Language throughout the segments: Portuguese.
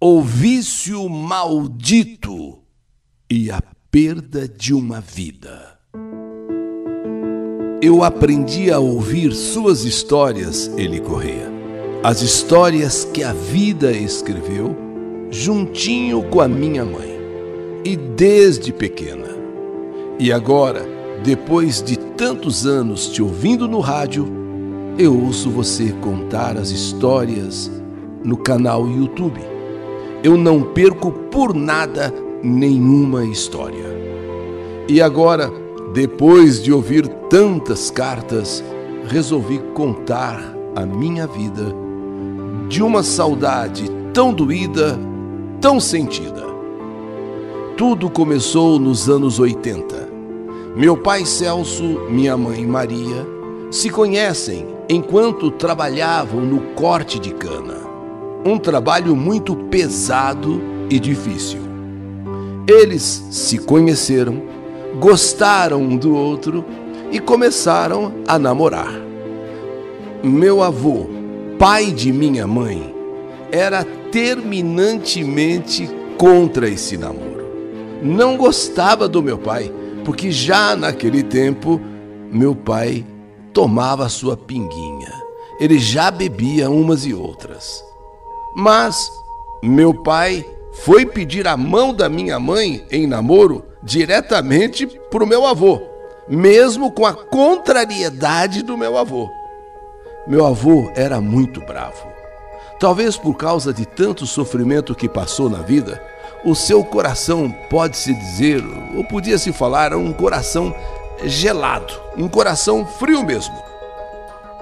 o vício maldito e a perda de uma vida. Eu aprendi a ouvir suas histórias, ele Correia. As histórias que a vida escreveu, juntinho com a minha mãe. E desde pequena. E agora, depois de tantos anos te ouvindo no rádio, eu ouço você contar as histórias no canal YouTube eu não perco por nada nenhuma história. E agora, depois de ouvir tantas cartas, resolvi contar a minha vida de uma saudade tão doída, tão sentida. Tudo começou nos anos 80. Meu pai Celso, minha mãe Maria, se conhecem enquanto trabalhavam no corte de cana um trabalho muito pesado e difícil. Eles se conheceram, gostaram um do outro e começaram a namorar. Meu avô, pai de minha mãe, era terminantemente contra esse namoro. Não gostava do meu pai, porque já naquele tempo meu pai tomava sua pinguinha. Ele já bebia umas e outras. Mas meu pai foi pedir a mão da minha mãe em namoro diretamente para o meu avô, mesmo com a contrariedade do meu avô. Meu avô era muito bravo. Talvez por causa de tanto sofrimento que passou na vida, o seu coração pode-se dizer, ou podia-se falar, um coração gelado, um coração frio mesmo.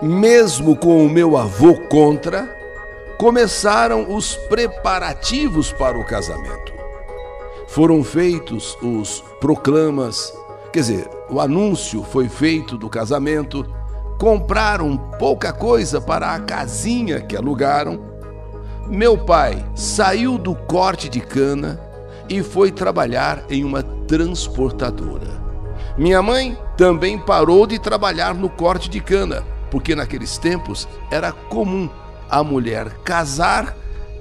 Mesmo com o meu avô contra, começaram os preparativos para o casamento. Foram feitos os proclamas, quer dizer, o anúncio foi feito do casamento, compraram pouca coisa para a casinha que alugaram. Meu pai saiu do corte de cana e foi trabalhar em uma transportadora. Minha mãe também parou de trabalhar no corte de cana, porque naqueles tempos era comum a mulher casar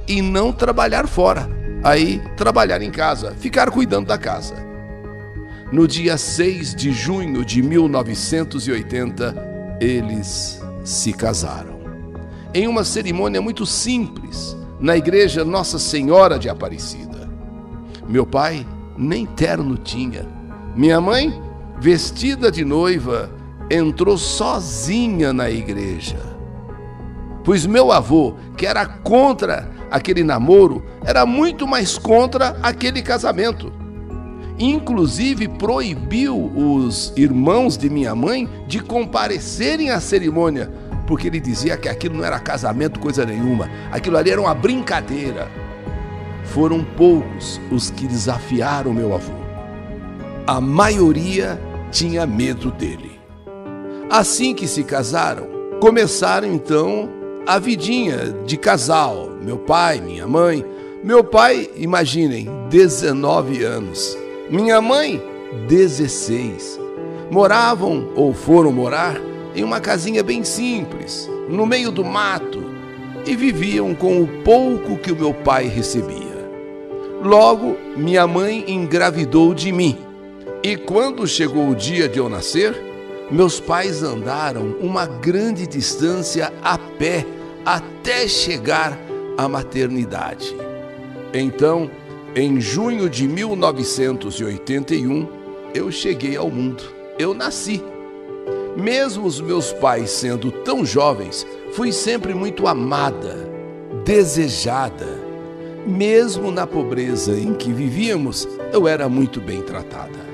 e não trabalhar fora. Aí, trabalhar em casa, ficar cuidando da casa. No dia 6 de junho de 1980, eles se casaram. Em uma cerimônia muito simples, na igreja Nossa Senhora de Aparecida. Meu pai nem terno tinha. Minha mãe, vestida de noiva, entrou sozinha na igreja pois meu avô, que era contra aquele namoro, era muito mais contra aquele casamento. Inclusive proibiu os irmãos de minha mãe de comparecerem à cerimônia, porque ele dizia que aquilo não era casamento, coisa nenhuma, aquilo ali era uma brincadeira. Foram poucos os que desafiaram meu avô. A maioria tinha medo dele. Assim que se casaram, começaram então a vidinha de casal, meu pai, minha mãe. Meu pai, imaginem, 19 anos. Minha mãe, 16. Moravam ou foram morar em uma casinha bem simples, no meio do mato, e viviam com o pouco que o meu pai recebia. Logo, minha mãe engravidou de mim. E quando chegou o dia de eu nascer, meus pais andaram uma grande distância a pé até chegar à maternidade. Então, em junho de 1981, eu cheguei ao mundo. Eu nasci. Mesmo os meus pais sendo tão jovens, fui sempre muito amada, desejada. Mesmo na pobreza em que vivíamos, eu era muito bem tratada.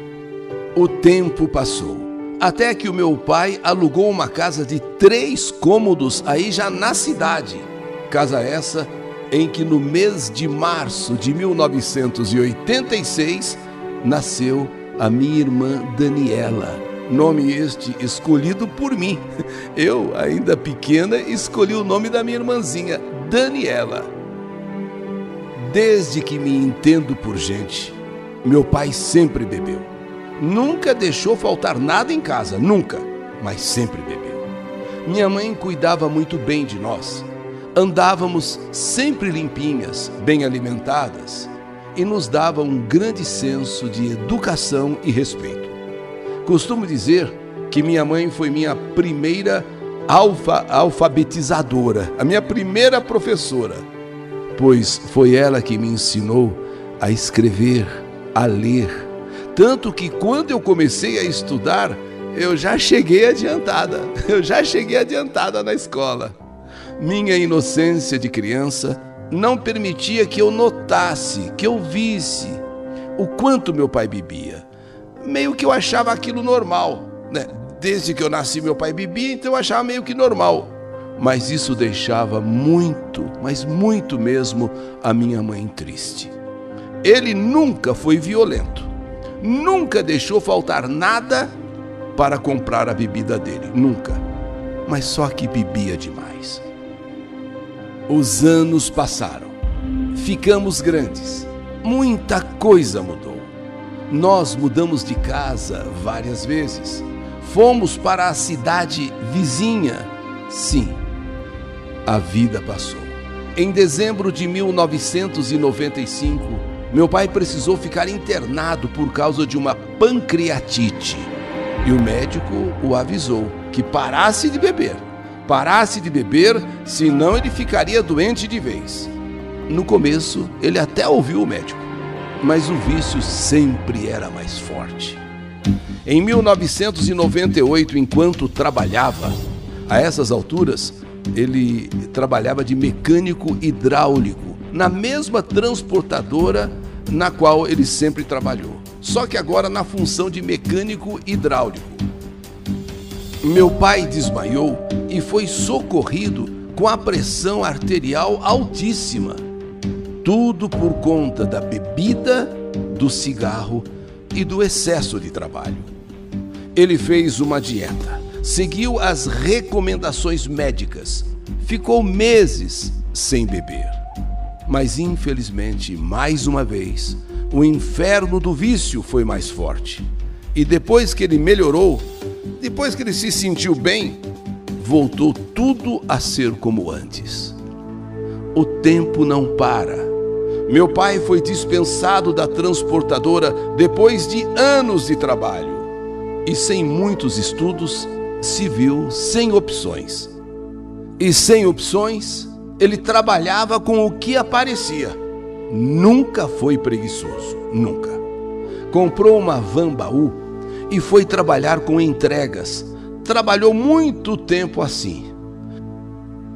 O tempo passou até que o meu pai alugou uma casa de três cômodos aí já na cidade. Casa essa em que no mês de março de 1986 nasceu a minha irmã Daniela. Nome este escolhido por mim. Eu, ainda pequena, escolhi o nome da minha irmãzinha, Daniela. Desde que me entendo por gente, meu pai sempre bebeu. Nunca deixou faltar nada em casa, nunca, mas sempre bebeu. Minha mãe cuidava muito bem de nós. Andávamos sempre limpinhas, bem alimentadas e nos dava um grande senso de educação e respeito. Costumo dizer que minha mãe foi minha primeira alfa, alfabetizadora, a minha primeira professora, pois foi ela que me ensinou a escrever, a ler. Tanto que quando eu comecei a estudar, eu já cheguei adiantada, eu já cheguei adiantada na escola. Minha inocência de criança não permitia que eu notasse, que eu visse o quanto meu pai bebia. Meio que eu achava aquilo normal, né? Desde que eu nasci, meu pai bebia, então eu achava meio que normal. Mas isso deixava muito, mas muito mesmo, a minha mãe triste. Ele nunca foi violento, nunca deixou faltar nada para comprar a bebida dele, nunca. Mas só que bebia demais. Os anos passaram. Ficamos grandes. Muita coisa mudou. Nós mudamos de casa várias vezes. Fomos para a cidade vizinha. Sim, a vida passou. Em dezembro de 1995, meu pai precisou ficar internado por causa de uma pancreatite. E o médico o avisou que parasse de beber parasse de beber, senão ele ficaria doente de vez. No começo, ele até ouviu o médico, mas o vício sempre era mais forte. Em 1998, enquanto trabalhava, a essas alturas, ele trabalhava de mecânico hidráulico na mesma transportadora na qual ele sempre trabalhou, só que agora na função de mecânico hidráulico. Meu pai desmaiou e foi socorrido com a pressão arterial altíssima. Tudo por conta da bebida, do cigarro e do excesso de trabalho. Ele fez uma dieta, seguiu as recomendações médicas, ficou meses sem beber. Mas infelizmente, mais uma vez, o inferno do vício foi mais forte. E depois que ele melhorou, depois que ele se sentiu bem, voltou tudo a ser como antes. O tempo não para. Meu pai foi dispensado da transportadora depois de anos de trabalho e, sem muitos estudos, se viu sem opções. E sem opções, ele trabalhava com o que aparecia. Nunca foi preguiçoso, nunca. Comprou uma van baú e foi trabalhar com entregas. Trabalhou muito tempo assim.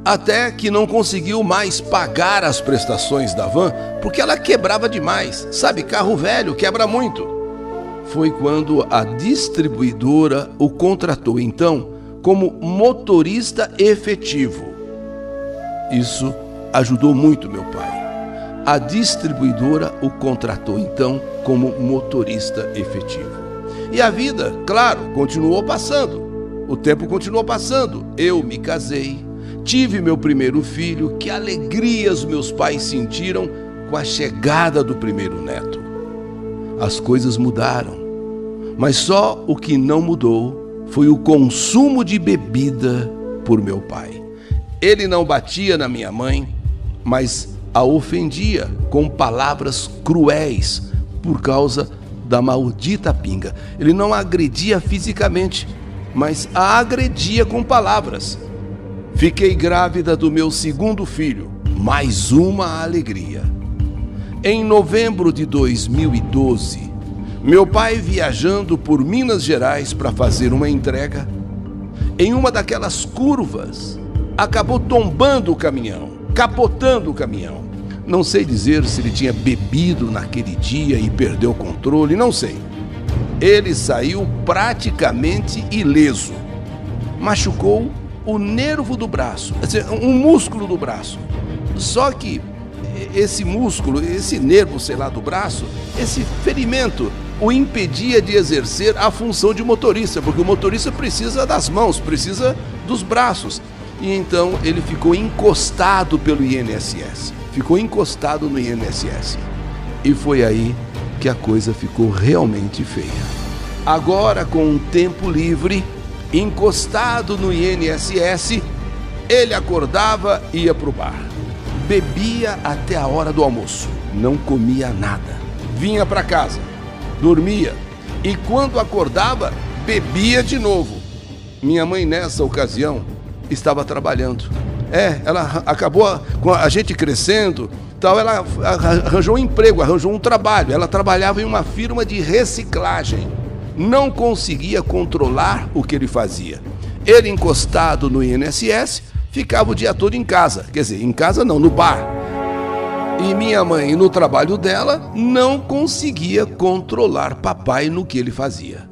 Até que não conseguiu mais pagar as prestações da van porque ela quebrava demais. Sabe, carro velho quebra muito. Foi quando a distribuidora o contratou então como motorista efetivo. Isso ajudou muito meu pai. A distribuidora o contratou então como motorista efetivo. E a vida, claro, continuou passando. O tempo continuou passando. Eu me casei, tive meu primeiro filho. Que alegrias meus pais sentiram com a chegada do primeiro neto. As coisas mudaram, mas só o que não mudou foi o consumo de bebida por meu pai. Ele não batia na minha mãe, mas a ofendia com palavras cruéis por causa da maldita pinga. Ele não agredia fisicamente, mas a agredia com palavras. Fiquei grávida do meu segundo filho, mais uma alegria. Em novembro de 2012, meu pai viajando por Minas Gerais para fazer uma entrega, em uma daquelas curvas, acabou tombando o caminhão, capotando o caminhão. Não sei dizer se ele tinha bebido naquele dia e perdeu o controle, não sei. Ele saiu praticamente ileso. Machucou o nervo do braço, um músculo do braço. Só que esse músculo, esse nervo, sei lá, do braço, esse ferimento o impedia de exercer a função de motorista, porque o motorista precisa das mãos, precisa dos braços. E então ele ficou encostado pelo INSS ficou encostado no INSS. E foi aí que a coisa ficou realmente feia. Agora, com um tempo livre, encostado no INSS, Ele acordava e ia para o bar. Bebia até a hora do almoço. Não comia nada. Vinha para casa. Dormia. E quando acordava, bebia de novo. Minha mãe, nessa ocasião, estava trabalhando. É, ela acabou com a gente crescendo, tal, ela arranjou um emprego, arranjou um trabalho. Ela trabalhava em uma firma de reciclagem. Não conseguia controlar o que ele fazia. Ele encostado no INSS, ficava o dia todo em casa. Quer dizer, em casa não, no bar. E minha mãe, no trabalho dela, não conseguia controlar papai no que ele fazia.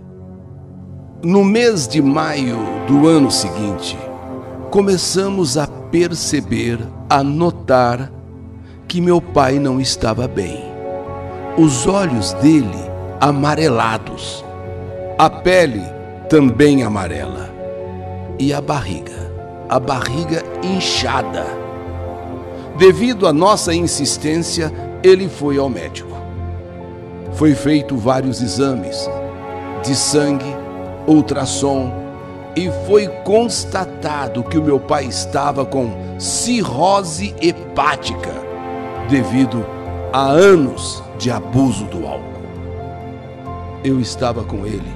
No mês de maio do ano seguinte, começamos a perceber, a notar que meu pai não estava bem. Os olhos dele amarelados, a pele também amarela e a barriga, a barriga inchada. Devido à nossa insistência, ele foi ao médico. Foi feito vários exames de sangue, ultrassom, e foi constatado que o meu pai estava com cirrose hepática devido a anos de abuso do álcool. Eu estava com ele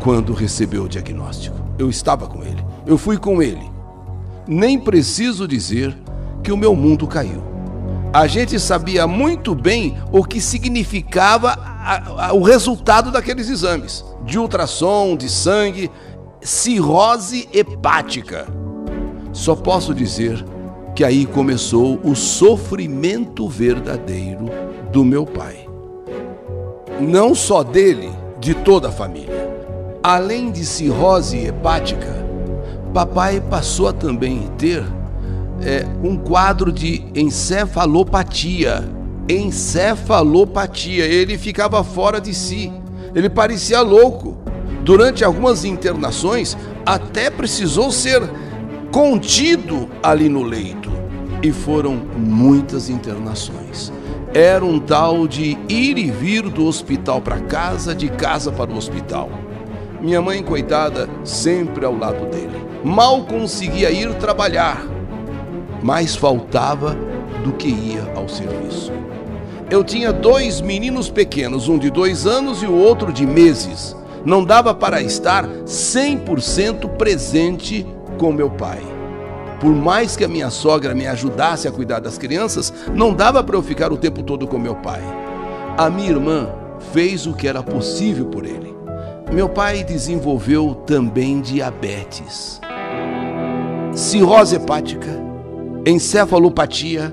quando recebeu o diagnóstico. Eu estava com ele. Eu fui com ele. Nem preciso dizer que o meu mundo caiu. A gente sabia muito bem o que significava a, a, o resultado daqueles exames de ultrassom, de sangue cirrose hepática. Só posso dizer que aí começou o sofrimento verdadeiro do meu pai. Não só dele, de toda a família. Além de cirrose hepática, papai passou a também ter é, um quadro de encefalopatia. Encefalopatia. Ele ficava fora de si. Ele parecia louco. Durante algumas internações, até precisou ser contido ali no leito. E foram muitas internações. Era um tal de ir e vir do hospital para casa, de casa para o hospital. Minha mãe, coitada, sempre ao lado dele. Mal conseguia ir trabalhar, mais faltava do que ia ao serviço. Eu tinha dois meninos pequenos, um de dois anos e o outro de meses não dava para estar 100% presente com meu pai. Por mais que a minha sogra me ajudasse a cuidar das crianças, não dava para eu ficar o tempo todo com meu pai. A minha irmã fez o que era possível por ele. Meu pai desenvolveu também diabetes, cirrose hepática, encefalopatia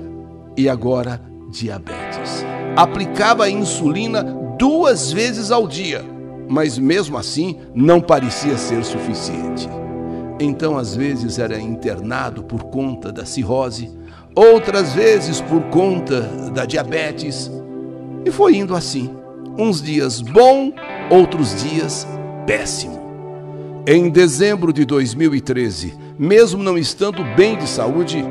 e agora diabetes. Aplicava insulina duas vezes ao dia mas mesmo assim não parecia ser suficiente. Então, às vezes, era internado por conta da cirrose, outras vezes por conta da diabetes, e foi indo assim. Uns dias bom, outros dias péssimo. Em dezembro de 2013, mesmo não estando bem de saúde,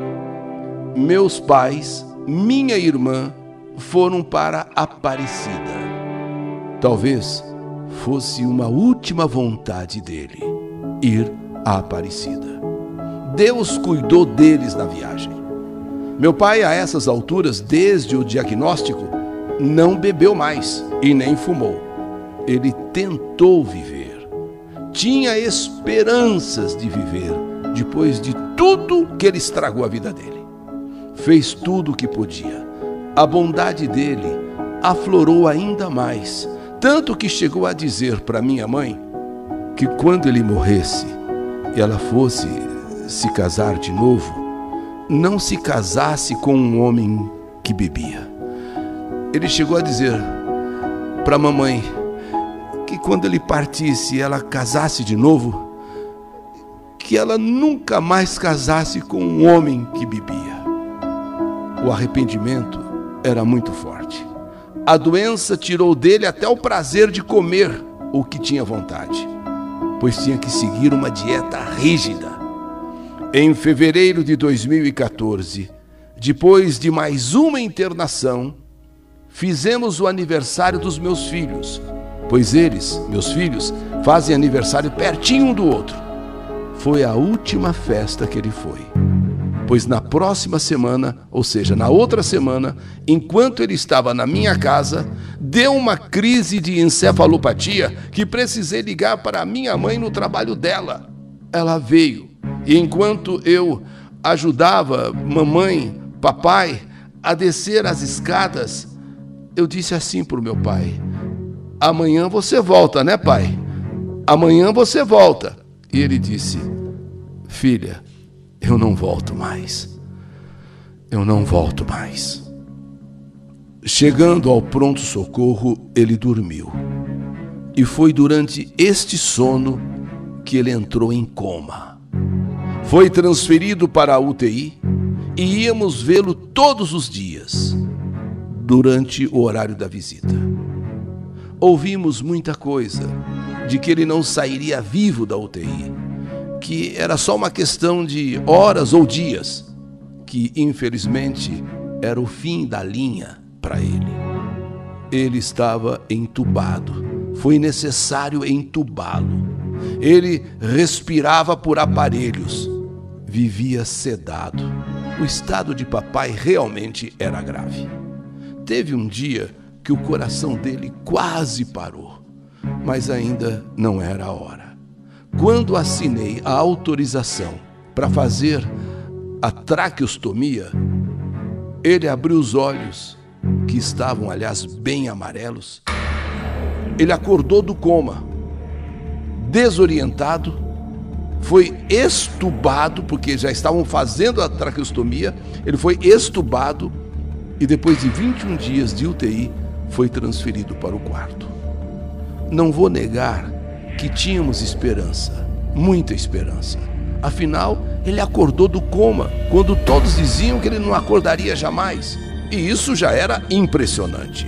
meus pais, minha irmã, foram para Aparecida. Talvez fosse uma última vontade dele, ir à Aparecida. Deus cuidou deles na viagem. Meu pai, a essas alturas, desde o diagnóstico, não bebeu mais e nem fumou. Ele tentou viver. Tinha esperanças de viver depois de tudo que ele estragou a vida dele. Fez tudo o que podia. A bondade dele aflorou ainda mais tanto que chegou a dizer para minha mãe que quando ele morresse e ela fosse se casar de novo, não se casasse com um homem que bebia. Ele chegou a dizer para a mamãe que quando ele partisse e ela casasse de novo, que ela nunca mais casasse com um homem que bebia. O arrependimento era muito forte. A doença tirou dele até o prazer de comer o que tinha vontade, pois tinha que seguir uma dieta rígida. Em fevereiro de 2014, depois de mais uma internação, fizemos o aniversário dos meus filhos, pois eles, meus filhos, fazem aniversário pertinho um do outro. Foi a última festa que ele foi. Pois na próxima semana, ou seja, na outra semana, enquanto ele estava na minha casa, deu uma crise de encefalopatia que precisei ligar para minha mãe no trabalho dela. Ela veio e enquanto eu ajudava mamãe, papai a descer as escadas, eu disse assim para o meu pai: Amanhã você volta, né, pai? Amanhã você volta. E ele disse: Filha, eu não volto mais. Eu não volto mais. Chegando ao pronto-socorro, ele dormiu. E foi durante este sono que ele entrou em coma. Foi transferido para a UTI e íamos vê-lo todos os dias, durante o horário da visita. Ouvimos muita coisa de que ele não sairia vivo da UTI, que era só uma questão de horas ou dias, que infelizmente era o fim da linha para ele. Ele estava entubado, foi necessário entubá-lo. Ele respirava por aparelhos, vivia sedado. O estado de papai realmente era grave. Teve um dia que o coração dele quase parou, mas ainda não era a hora. Quando assinei a autorização para fazer a traqueostomia, ele abriu os olhos, que estavam, aliás, bem amarelos. Ele acordou do coma, desorientado, foi estubado, porque já estavam fazendo a traqueostomia, ele foi estubado e depois de 21 dias de UTI, foi transferido para o quarto. Não vou negar que tínhamos esperança, muita esperança. Afinal, ele acordou do coma quando todos diziam que ele não acordaria jamais. E isso já era impressionante.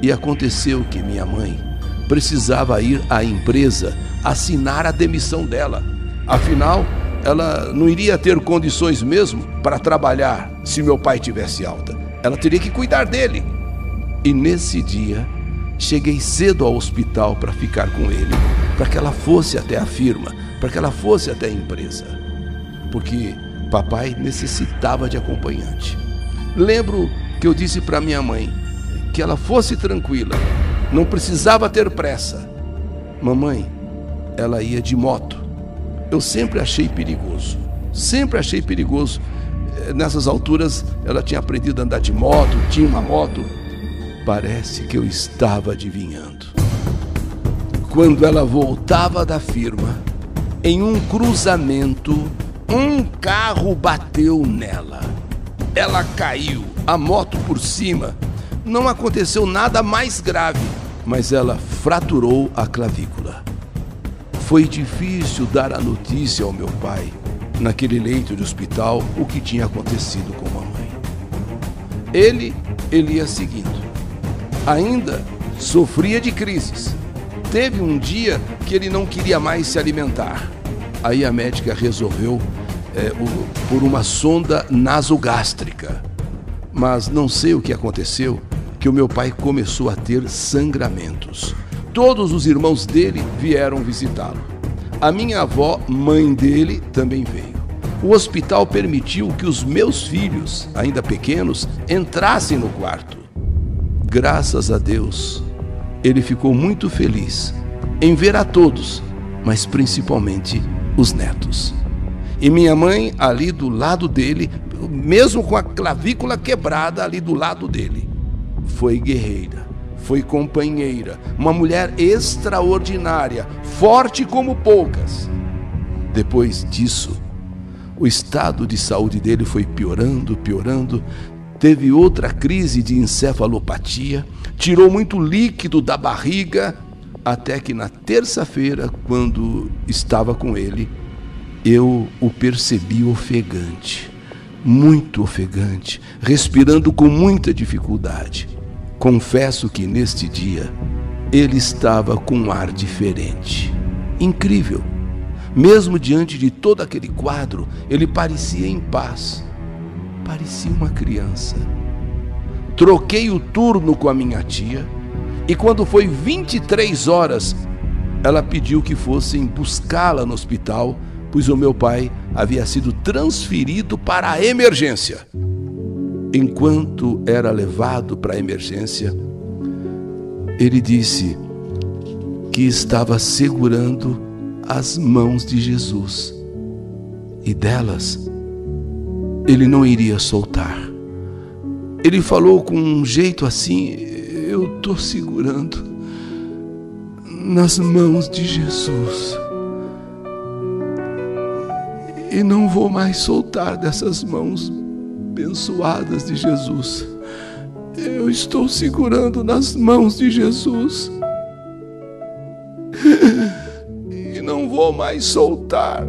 E aconteceu que minha mãe precisava ir à empresa assinar a demissão dela. Afinal, ela não iria ter condições mesmo para trabalhar se meu pai tivesse alta. Ela teria que cuidar dele. E nesse dia, cheguei cedo ao hospital para ficar com ele, para que ela fosse até a firma, para que ela fosse até a empresa. Porque papai necessitava de acompanhante. Lembro que eu disse para minha mãe que ela fosse tranquila, não precisava ter pressa. Mamãe, ela ia de moto. Eu sempre achei perigoso, sempre achei perigoso. Eh, nessas alturas, ela tinha aprendido a andar de moto, tinha uma moto Parece que eu estava adivinhando. Quando ela voltava da firma, em um cruzamento, um carro bateu nela. Ela caiu, a moto por cima. Não aconteceu nada mais grave, mas ela fraturou a clavícula. Foi difícil dar a notícia ao meu pai, naquele leito de hospital, o que tinha acontecido com a mãe. Ele, ele ia seguindo ainda sofria de crises. Teve um dia que ele não queria mais se alimentar. Aí a médica resolveu é, o, por uma sonda nasogástrica. Mas não sei o que aconteceu, que o meu pai começou a ter sangramentos. Todos os irmãos dele vieram visitá-lo. A minha avó, mãe dele, também veio. O hospital permitiu que os meus filhos, ainda pequenos, entrassem no quarto. Graças a Deus, ele ficou muito feliz em ver a todos, mas principalmente os netos. E minha mãe ali do lado dele, mesmo com a clavícula quebrada ali do lado dele, foi guerreira, foi companheira, uma mulher extraordinária, forte como poucas. Depois disso, o estado de saúde dele foi piorando, piorando, teve outra crise de encefalopatia, tirou muito líquido da barriga, até que na terça-feira, quando estava com ele, eu o percebi ofegante, muito ofegante, respirando com muita dificuldade. Confesso que neste dia ele estava com um ar diferente. Incrível. Mesmo diante de todo aquele quadro, ele parecia em paz parecia uma criança. Troquei o turno com a minha tia e quando foi 23 horas, ela pediu que fossem buscá-la no hospital pois o meu pai havia sido transferido para a emergência. Enquanto era levado para a emergência, ele disse que estava segurando as mãos de Jesus e delas ele não iria soltar. Ele falou com um jeito assim: Eu estou segurando nas mãos de Jesus e não vou mais soltar dessas mãos abençoadas de Jesus. Eu estou segurando nas mãos de Jesus e não vou mais soltar.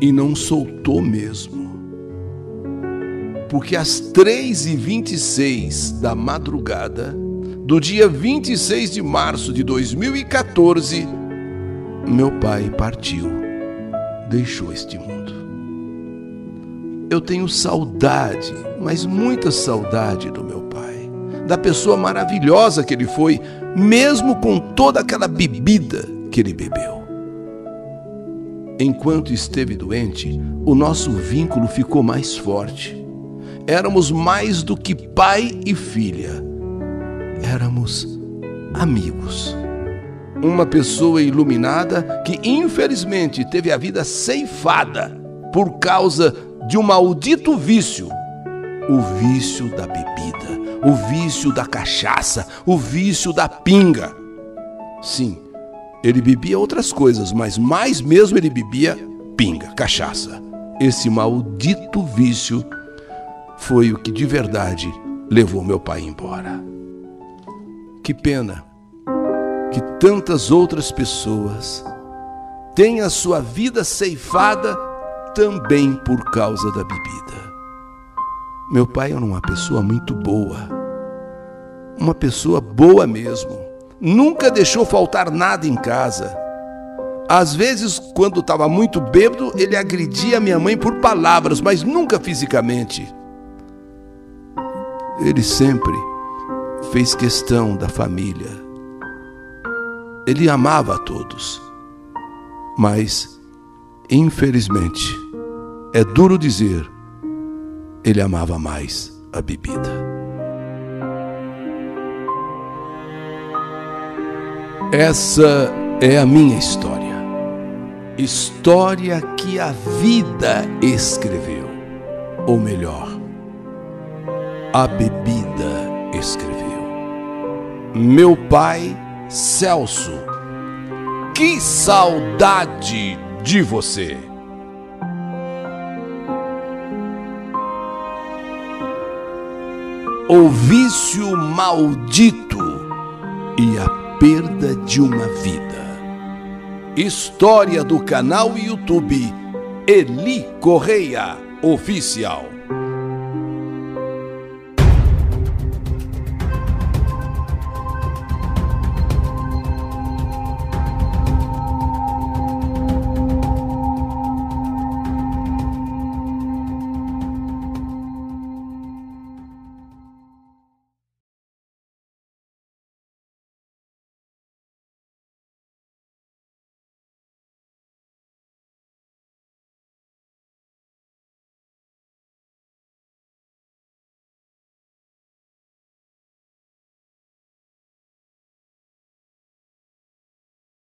E não soltou mesmo. Porque às 3h26 da madrugada do dia 26 de março de 2014, meu pai partiu deixou este mundo. Eu tenho saudade, mas muita saudade do meu pai, da pessoa maravilhosa que ele foi, mesmo com toda aquela bebida que ele bebeu. Enquanto esteve doente, o nosso vínculo ficou mais forte. Éramos mais do que pai e filha. Éramos amigos uma pessoa iluminada que infelizmente teve a vida ceifada por causa de um maldito vício. O vício da bebida, o vício da cachaça, o vício da pinga. Sim, ele bebia outras coisas, mas mais mesmo ele bebia pinga, cachaça. Esse maldito vício foi o que de verdade levou meu pai embora. Que pena que tantas outras pessoas têm a sua vida ceifada também por causa da bebida. Meu pai era uma pessoa muito boa, uma pessoa boa mesmo. Nunca deixou faltar nada em casa. Às vezes, quando estava muito bêbado, ele agredia minha mãe por palavras, mas nunca fisicamente. Ele sempre fez questão da família ele amava a todos. Mas, infelizmente, é duro dizer, ele amava mais a bebida. Essa é a minha história. História que a vida escreveu. Ou melhor, a bebida escreveu. Meu pai Celso, que saudade de você! O vício maldito e a perda de uma vida. História do canal YouTube Eli Correia Oficial.